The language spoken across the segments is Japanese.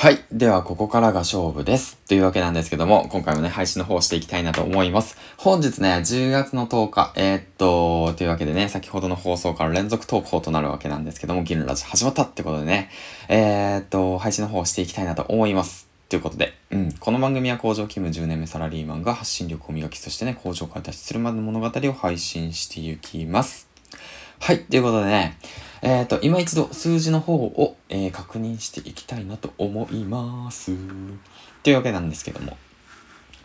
はい。では、ここからが勝負です。というわけなんですけども、今回もね、配信の方をしていきたいなと思います。本日ね、10月の10日、えー、っと、というわけでね、先ほどの放送から連続投稿となるわけなんですけども、銀ラジ始まったってことでね、えー、っと、配信の方をしていきたいなと思います。ということで、うん、この番組は工場勤務10年目サラリーマンが発信力を磨き、そしてね、工場から脱出するまでの物語を配信していきます。はい、ということでね、えっ、ー、と、今一度数字の方を、えー、確認していきたいなと思います。というわけなんですけども。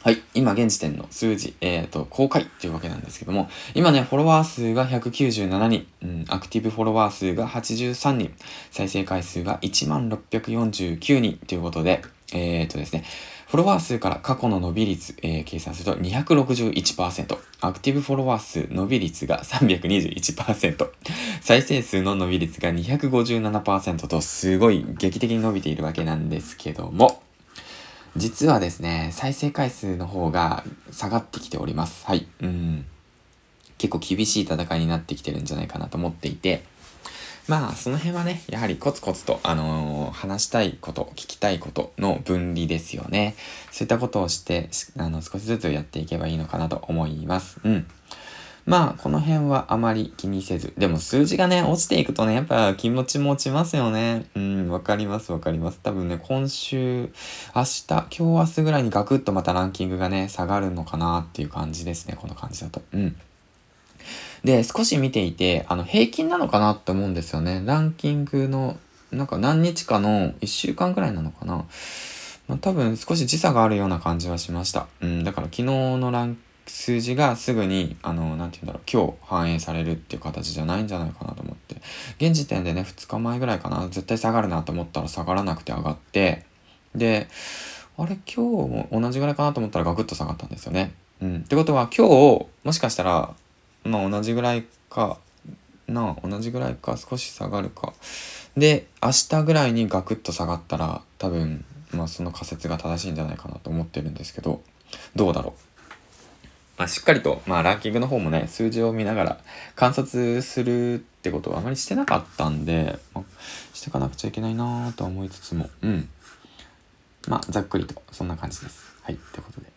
はい。今現時点の数字、えっ、ー、と、公開というわけなんですけども、今ね、フォロワー数が197人、うん、アクティブフォロワー数が83人、再生回数が1649人ということで、えっ、とですね、フォロワー数から過去の伸び率、えー、計算すると261%。アクティブフォロワー数伸び率が321%。再生数の伸び率が257%とすごい劇的に伸びているわけなんですけども、実はですね、再生回数の方が下がってきております。はい。うん。結構厳しい戦いになってきてるんじゃないかなと思っていて、まあ、その辺はね、やはりコツコツと、あのー、話したいこと、聞きたいことの分離ですよね。そういったことをして、あの、少しずつやっていけばいいのかなと思います。うん。まあ、この辺はあまり気にせず。でも数字がね、落ちていくとね、やっぱ気持ちも落ちますよね。うん、わかりますわかります。多分ね、今週、明日、今日明日ぐらいにガクッとまたランキングがね、下がるのかなっていう感じですね。この感じだと。うん。で、少し見ていて、あの、平均なのかなって思うんですよね。ランキングの、なんか何日かの1週間くらいなのかな。まあ、多分少し時差があるような感じはしました。うん、だから昨日のラン数字がすぐに、あの、なんて言うんだろう、今日反映されるっていう形じゃないんじゃないかなと思って。現時点でね、2日前ぐらいかな、絶対下がるなと思ったら下がらなくて上がって、で、あれ今日も同じぐらいかなと思ったらガクッと下がったんですよね。うん。ってことは今日、もしかしたらまあ同じぐらいかな同じぐらいか少し下がるかで明日ぐらいにガクッと下がったら多分まあその仮説が正しいんじゃないかなと思ってるんですけどどうだろう？まあ、しっかりと、まあ、ランキングの方もね、数字を見ながら観察するってことはあまりしてなかったんで、まあ、してかなくちゃいけないなとは思いつつも、うん。まあ、ざっくりと、そんな感じです。はい、ってことで。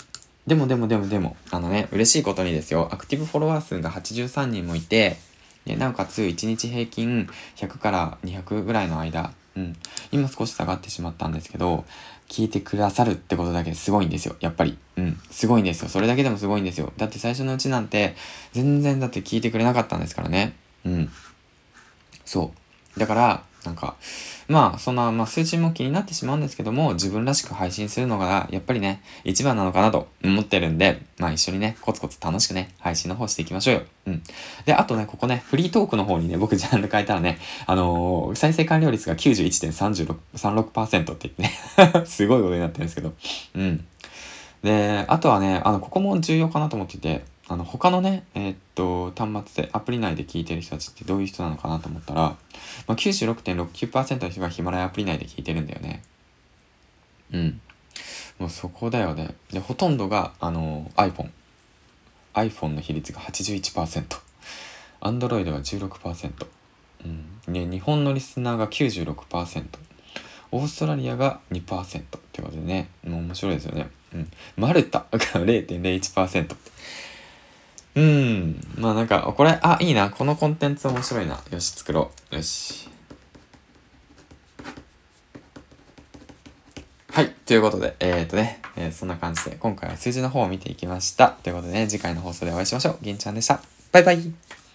でもでもでもでも、あのね、嬉しいことにですよ、アクティブフォロワー数が83人もいて、なおかつ1日平均100から200ぐらいの間、うん、今少し下がってしまったんですけど、聞いてくださるってことだけすごいんですよ、やっぱり。うん、すごいんですよ。それだけでもすごいんですよ。だって最初のうちなんて、全然だって聞いてくれなかったんですからね。うん。そう。だから、なんか、まあ、そんな、まあ、数値も気になってしまうんですけども、自分らしく配信するのが、やっぱりね、一番なのかなと思ってるんで、まあ、一緒にね、コツコツ楽しくね、配信の方していきましょうよ。うん。で、あとね、ここね、フリートークの方にね、僕ジャンル変えたらね、あのー、再生完了率が91.36%って言ってね すごいことになってるんですけど、うん。で、あとはね、あの、ここも重要かなと思ってて、あの、他のね、えー、っと、端末で、アプリ内で聞いてる人たちってどういう人なのかなと思ったら、まあ、96.69%の人がヒマラヤアプリ内で聞いてるんだよね。うん。もうそこだよね。で、ほとんどが、あの、iPhone。iPhone の比率が81%。Android が16%。うん。で、日本のリスナーが96%。オーストラリアが2%ってことでね、もう面白いですよね。うん。マルタが 0.01%。うん。まあなんか、これ、あ、いいな。このコンテンツ面白いな。よし、作ろう。よし。はい。ということで、えっ、とね、えー、そんな感じで、今回は数字の方を見ていきました。ということでね、次回の放送でお会いしましょう。銀ちゃんでした。バイバイ。